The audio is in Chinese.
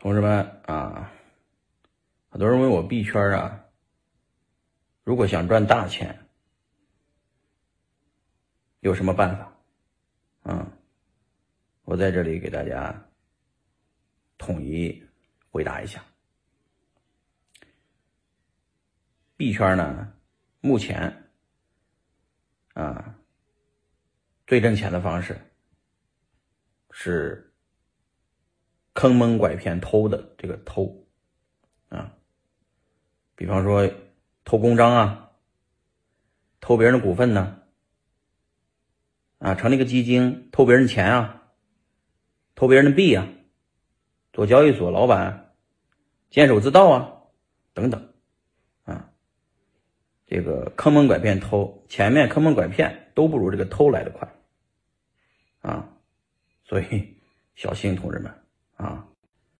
同志们啊，很多人问我币圈啊，如果想赚大钱，有什么办法？嗯，我在这里给大家统一回答一下。币圈呢，目前啊，最挣钱的方式是。坑蒙拐骗偷的这个偷，啊，比方说偷公章啊，偷别人的股份呢，啊，成立个基金偷别人钱啊，偷别人的币啊，做交易所老板监守自盗啊，等等，啊，这个坑蒙拐骗偷，前面坑蒙拐骗都不如这个偷来的快，啊，所以小心同志们。啊，